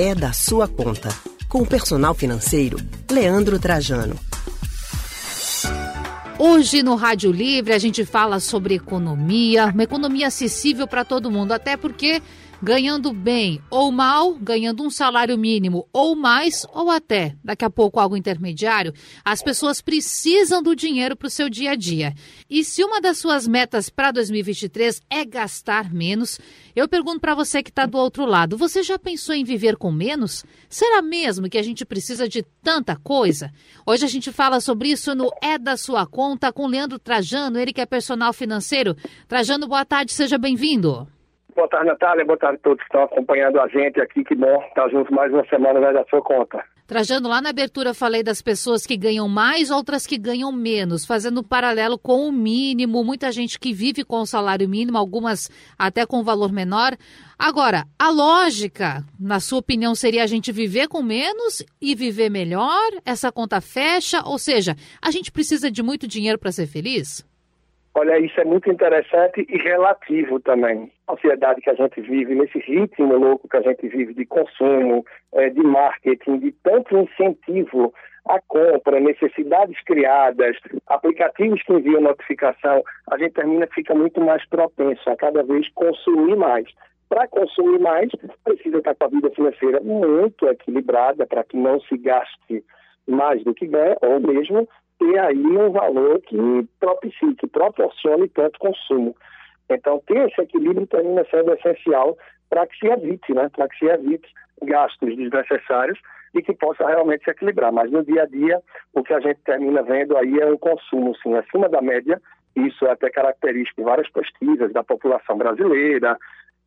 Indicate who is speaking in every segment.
Speaker 1: é da sua conta. Com o personal financeiro, Leandro Trajano.
Speaker 2: Hoje no Rádio Livre a gente fala sobre economia, uma economia acessível para todo mundo, até porque ganhando bem ou mal, ganhando um salário mínimo ou mais, ou até daqui a pouco algo intermediário, as pessoas precisam do dinheiro para o seu dia a dia. E se uma das suas metas para 2023 é gastar menos, eu pergunto para você que está do outro lado: você já pensou em viver com menos? Será mesmo que a gente precisa de tanta coisa? Hoje a gente fala sobre isso no É da Sua Conta com Leandro Trajano, ele que é personal financeiro. Trajano, boa tarde, seja bem-vindo.
Speaker 3: Boa tarde, Natália. Boa tarde a todos que estão acompanhando a gente aqui. Que bom estar juntos mais uma semana né, da sua conta.
Speaker 2: Trajando, lá na abertura falei das pessoas que ganham mais, outras que ganham menos, fazendo um paralelo com o mínimo. Muita gente que vive com o salário mínimo, algumas até com valor menor. Agora, a lógica, na sua opinião, seria a gente viver com menos e viver melhor? Essa conta fecha? Ou seja, a gente precisa de muito dinheiro para ser feliz?
Speaker 3: Olha, isso é muito interessante e relativo também. A sociedade que a gente vive, nesse ritmo louco que a gente vive de consumo, é, de marketing, de tanto incentivo à compra, necessidades criadas, aplicativos que enviam notificação, a gente termina fica muito mais propenso a cada vez consumir mais. Para consumir mais, precisa estar com a vida financeira muito equilibrada para que não se gaste mais do que ganha, ou mesmo ter aí um valor que propicie, que proporcione tanto consumo. Então, ter esse equilíbrio termina sendo essencial para que se evite, né? para que se evite gastos desnecessários e que possa realmente se equilibrar. Mas no dia a dia, o que a gente termina vendo aí é um consumo, acima da média. Isso é até característico de várias pesquisas da população brasileira,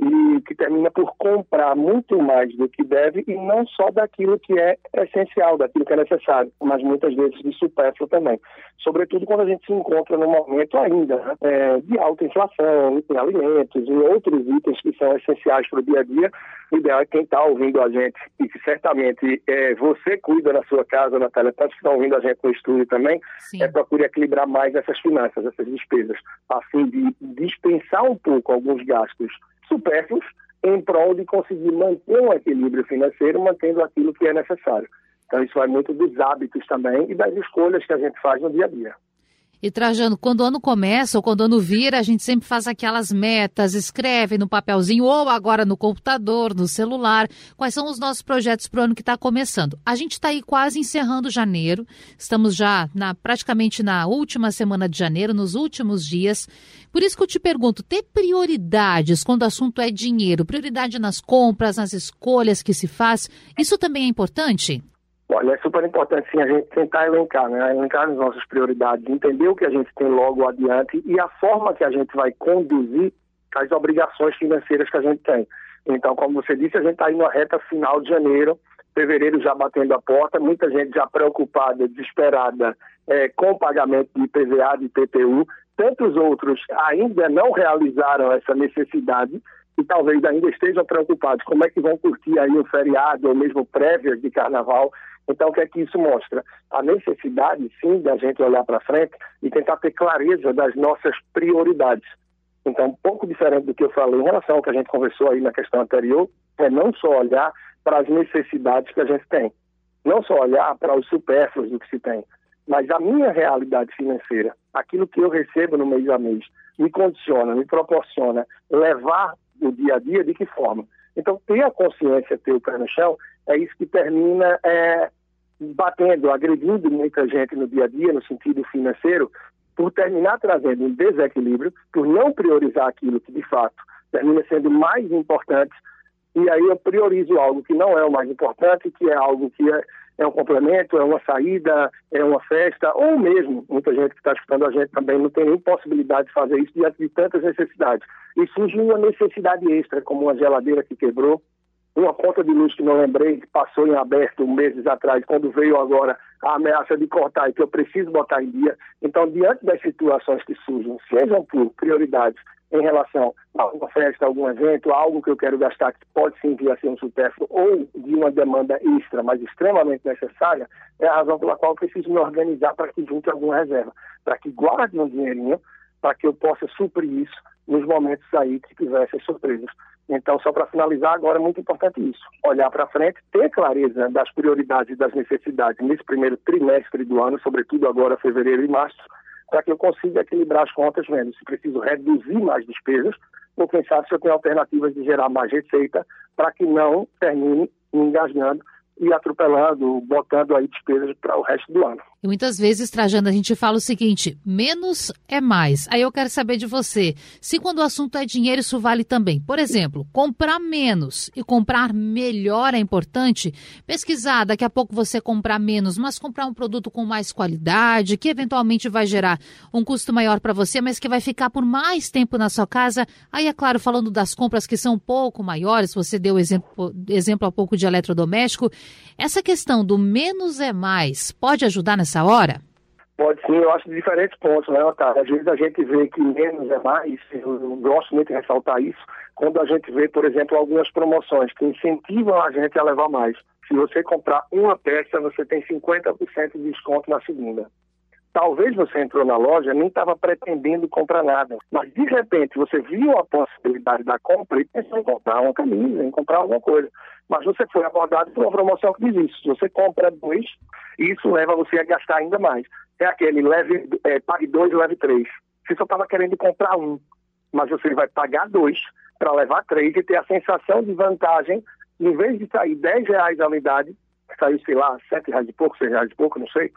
Speaker 3: e que termina por comprar muito mais do que deve e não só daquilo que é essencial, daquilo que é necessário, mas muitas vezes de supérfluo também. Sobretudo quando a gente se encontra num momento ainda né, é, de alta inflação, em alimentos, em outros itens que são essenciais para o dia a dia. O ideal é quem está ouvindo a gente e que certamente é, você cuida na sua casa, Natália, tantos que estão ouvindo a gente no estúdio também, Sim. é procure equilibrar mais essas finanças, essas despesas, a fim de dispensar um pouco alguns gastos supérfluos em prol de conseguir manter um equilíbrio financeiro, mantendo aquilo que é necessário. Então, isso vai muito dos hábitos também e das escolhas que a gente faz no dia a dia.
Speaker 2: E Trajano, quando o ano começa ou quando o ano vira, a gente sempre faz aquelas metas, escreve no papelzinho ou agora no computador, no celular, quais são os nossos projetos para o ano que está começando. A gente está aí quase encerrando janeiro, estamos já na, praticamente na última semana de janeiro, nos últimos dias. Por isso que eu te pergunto, ter prioridades quando o assunto é dinheiro, prioridade nas compras, nas escolhas que se faz, isso também é importante?
Speaker 3: Olha, é super importante sim a gente tentar elencar, né? Elencar as nossas prioridades, entender o que a gente tem logo adiante e a forma que a gente vai conduzir as obrigações financeiras que a gente tem. Então, como você disse, a gente está indo na reta final de janeiro, fevereiro já batendo a porta, muita gente já preocupada, desesperada é, com o pagamento de IPVA, de IPTU. Tantos outros ainda não realizaram essa necessidade e talvez ainda estejam preocupados como é que vão curtir aí o feriado ou mesmo prévias de carnaval. Então, o que é que isso mostra? A necessidade, sim, da gente olhar para frente e tentar ter clareza das nossas prioridades. Então, um pouco diferente do que eu falei em relação ao que a gente conversou aí na questão anterior, é não só olhar para as necessidades que a gente tem, não só olhar para os supérfluos do que se tem, mas a minha realidade financeira, aquilo que eu recebo no mês a mês, me condiciona, me proporciona levar o dia a dia de que forma. Então, ter a consciência, ter o pé no chão, é isso que termina é, batendo, agredindo muita gente no dia a dia, no sentido financeiro, por terminar trazendo um desequilíbrio, por não priorizar aquilo que de fato termina sendo mais importante, e aí eu priorizo algo que não é o mais importante, que é algo que é, é um complemento, é uma saída, é uma festa, ou mesmo, muita gente que está escutando a gente também não tem nem possibilidade de fazer isso diante de tantas necessidades. E surge uma necessidade extra, como uma geladeira que quebrou, uma conta de luz que não lembrei, que passou em aberto meses atrás, quando veio agora a ameaça de cortar e que eu preciso botar em dia. Então, diante das situações que surgem, sejam por prioridades em relação a alguma festa, algum evento, algo que eu quero gastar que pode sim vir a ser um supérfluo ou de uma demanda extra, mas extremamente necessária, é a razão pela qual eu preciso me organizar para que junte alguma reserva, para que guarde um dinheirinho para que eu possa suprir isso nos momentos aí que tivessem surpresas. Então, só para finalizar, agora é muito importante isso: olhar para frente, ter clareza das prioridades e das necessidades nesse primeiro trimestre do ano, sobretudo agora, fevereiro e março, para que eu consiga equilibrar as contas, vendo se preciso reduzir mais despesas ou pensar se eu tenho alternativas de gerar mais receita para que não termine engasgando e atropelando, botando aí despesas para o resto do ano.
Speaker 2: E muitas vezes, Trajano, a gente fala o seguinte: menos é mais. Aí eu quero saber de você, se quando o assunto é dinheiro, isso vale também. Por exemplo, comprar menos e comprar melhor é importante. Pesquisar, daqui a pouco você comprar menos, mas comprar um produto com mais qualidade, que eventualmente vai gerar um custo maior para você, mas que vai ficar por mais tempo na sua casa. Aí, é claro, falando das compras que são um pouco maiores, você deu exemplo, exemplo há pouco de eletrodoméstico. Essa questão do menos é mais pode ajudar nessa hora?
Speaker 3: Pode sim, eu acho de diferentes pontos, né, Otávio? Às vezes a gente vê que menos é mais, eu gosto muito de ressaltar isso, quando a gente vê, por exemplo, algumas promoções que incentivam a gente a levar mais. Se você comprar uma peça, você tem 50% de desconto na segunda. Talvez você entrou na loja nem estava pretendendo comprar nada, mas de repente você viu a possibilidade da compra e pensou em comprar uma camisa, em comprar alguma coisa. Mas você foi abordado por uma promoção que diz isso. Se você compra dois, isso leva você a gastar ainda mais. É aquele leve, é, pague dois, leve três. Você só estava querendo comprar um, mas você vai pagar dois para levar três e ter a sensação de vantagem, em vez de sair 10 reais a unidade, saiu, sei lá, sete reais de pouco, seis reais de pouco, não sei,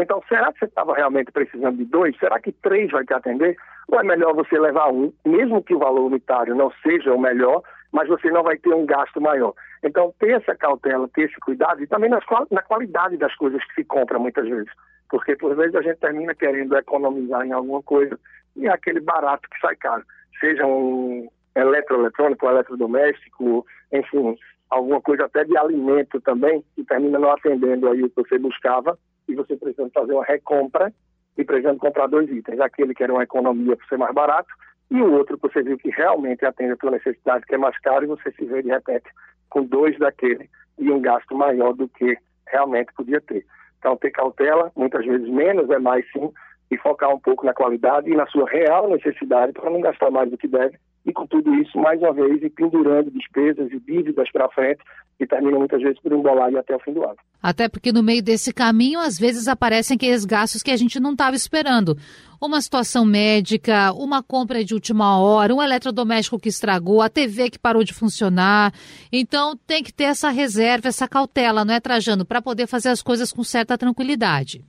Speaker 3: então, será que você estava realmente precisando de dois? Será que três vai te atender? Ou é melhor você levar um, mesmo que o valor unitário não seja o melhor, mas você não vai ter um gasto maior? Então, ter essa cautela, ter esse cuidado e também nas, na qualidade das coisas que se compra muitas vezes. Porque, por vezes, a gente termina querendo economizar em alguma coisa e é aquele barato que sai caro. Seja um eletroeletrônico, um eletrodoméstico, enfim, alguma coisa até de alimento também, que termina não atendendo aí o que você buscava e você precisa fazer uma recompra e precisando comprar dois itens. Aquele que era uma economia por ser mais barato e o outro que você viu que realmente atende a tua necessidade, que é mais caro, e você se vê de repente com dois daquele e um gasto maior do que realmente podia ter. Então, ter cautela, muitas vezes menos é mais sim, e focar um pouco na qualidade e na sua real necessidade para não gastar mais do que deve. E com tudo isso, mais uma vez, e pendurando despesas e dívidas para frente, que terminam muitas vezes por embolar até o fim do ano.
Speaker 2: Até porque no meio desse caminho, às vezes aparecem aqueles gastos que a gente não estava esperando. Uma situação médica, uma compra de última hora, um eletrodoméstico que estragou, a TV que parou de funcionar. Então tem que ter essa reserva, essa cautela, não é, Trajano, para poder fazer as coisas com certa tranquilidade.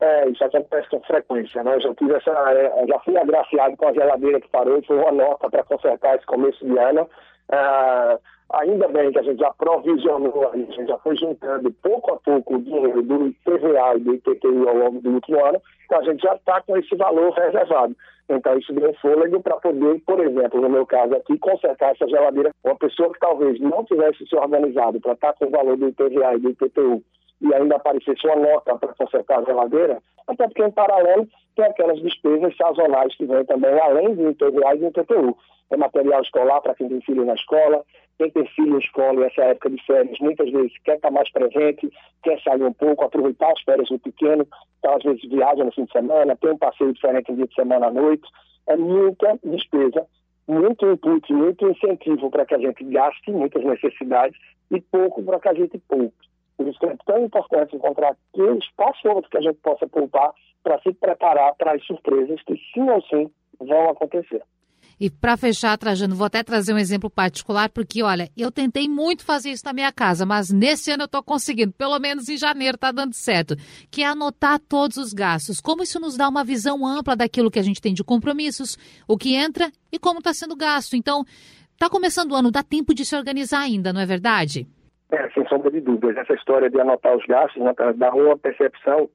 Speaker 3: É, isso acontece com frequência, né? Eu já tive essa, é, já fui agraciado com a geladeira que parou e foi uma nota para consertar esse começo de ano. Ah, ainda bem que a gente já provisionou, a gente já foi juntando pouco a pouco o dinheiro do IPVA e do IPTU ao longo do último ano, então a gente já está com esse valor reservado. Então isso deu fôlego para poder, por exemplo, no meu caso aqui, consertar essa geladeira. Uma pessoa que talvez não tivesse se organizado para estar tá com o valor do IPVA e do IPTU e ainda aparecesse uma nota para consertar a geladeira, até porque em paralelo tem aquelas despesas sazonais que vêm também, além do IPVA e do IPTU. É material escolar para quem tem filho na escola, quem tem filho na escola e essa época de férias muitas vezes quer estar mais presente, quer sair um pouco, aproveitar as férias do pequeno, então às vezes viaja no fim de semana, tem um passeio diferente no dia de semana à noite. É muita despesa, muito input, muito incentivo para que a gente gaste muitas necessidades e pouco para que a gente poupe. Por isso que é tão importante encontrar aquele espaço que a gente possa poupar para se preparar para as surpresas que sim ou sim vão acontecer.
Speaker 2: E para fechar, Trajano, vou até trazer um exemplo particular, porque, olha, eu tentei muito fazer isso na minha casa, mas nesse ano eu estou conseguindo, pelo menos em janeiro está dando certo, que é anotar todos os gastos. Como isso nos dá uma visão ampla daquilo que a gente tem de compromissos, o que entra e como está sendo gasto. Então, está começando o ano, dá tempo de se organizar ainda, não é verdade?
Speaker 3: É, sem sombra de dúvidas. Essa história de anotar os gastos né, dá uma percepção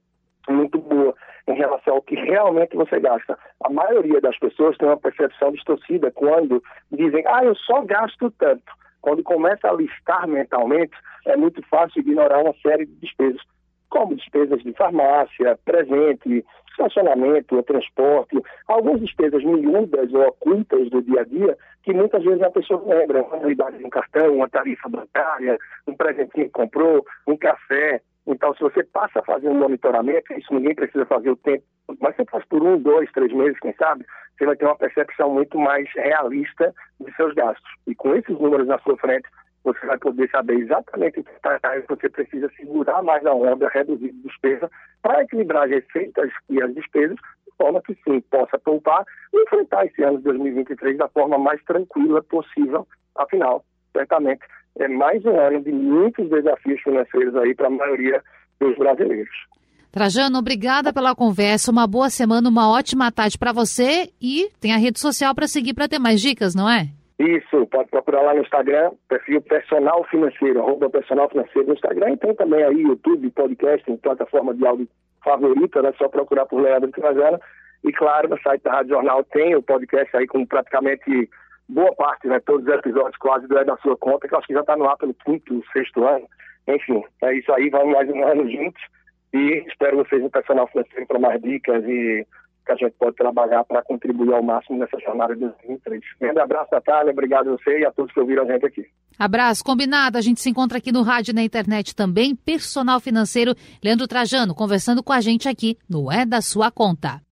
Speaker 3: muito boa em relação ao que realmente você gasta. A maioria das pessoas tem uma percepção distorcida quando dizem, ah, eu só gasto tanto. Quando começa a listar mentalmente, é muito fácil ignorar uma série de despesas, como despesas de farmácia, presente, estacionamento, transporte, algumas despesas miúdas ou ocultas do dia a dia que muitas vezes a pessoa lembra, uma anuidade de um cartão, uma tarifa bancária, um presentinho que comprou, um café, Então, se você passa a fazer um monitoramento, isso ninguém precisa fazer o tempo, mas você faz por um, dois, três meses, quem sabe, você vai ter uma percepção muito mais realista de seus gastos. E com esses números na sua frente, você vai poder saber exatamente o que está você precisa segurar mais a onda, reduzir a despesa, para equilibrar as receitas e as despesas, de forma que sim, possa poupar e enfrentar esse ano de 2023 da forma mais tranquila possível. Afinal, certamente, é mais um ano de muitos desafios financeiros aí para a maioria dos brasileiros.
Speaker 2: Trajano, obrigada pela conversa. Uma boa semana, uma ótima tarde para você e tem a rede social para seguir para ter mais dicas, não é?
Speaker 3: Isso, pode procurar lá no Instagram, perfil personal financeiro, arroba personal financeiro no Instagram, e tem também aí YouTube, podcast, plataforma de áudio favorita, né? só procurar por Leandro Trajano. E claro, no site da Rádio Jornal tem o podcast aí com praticamente boa parte, né? Todos os episódios quase do É da Sua Conta, que eu acho que já está no ar pelo quinto, sexto ano. Enfim, é isso aí, vamos mais um ano juntos. E espero vocês no personal financeiro para mais dicas e que a gente pode trabalhar para contribuir ao máximo nessa jornada de 2023. Grande abraço, Natália, obrigado a você e a todos que ouviram a gente aqui.
Speaker 2: Abraço, combinado. A gente se encontra aqui no rádio e na internet também. Personal financeiro Leandro Trajano conversando com a gente aqui no É da Sua Conta.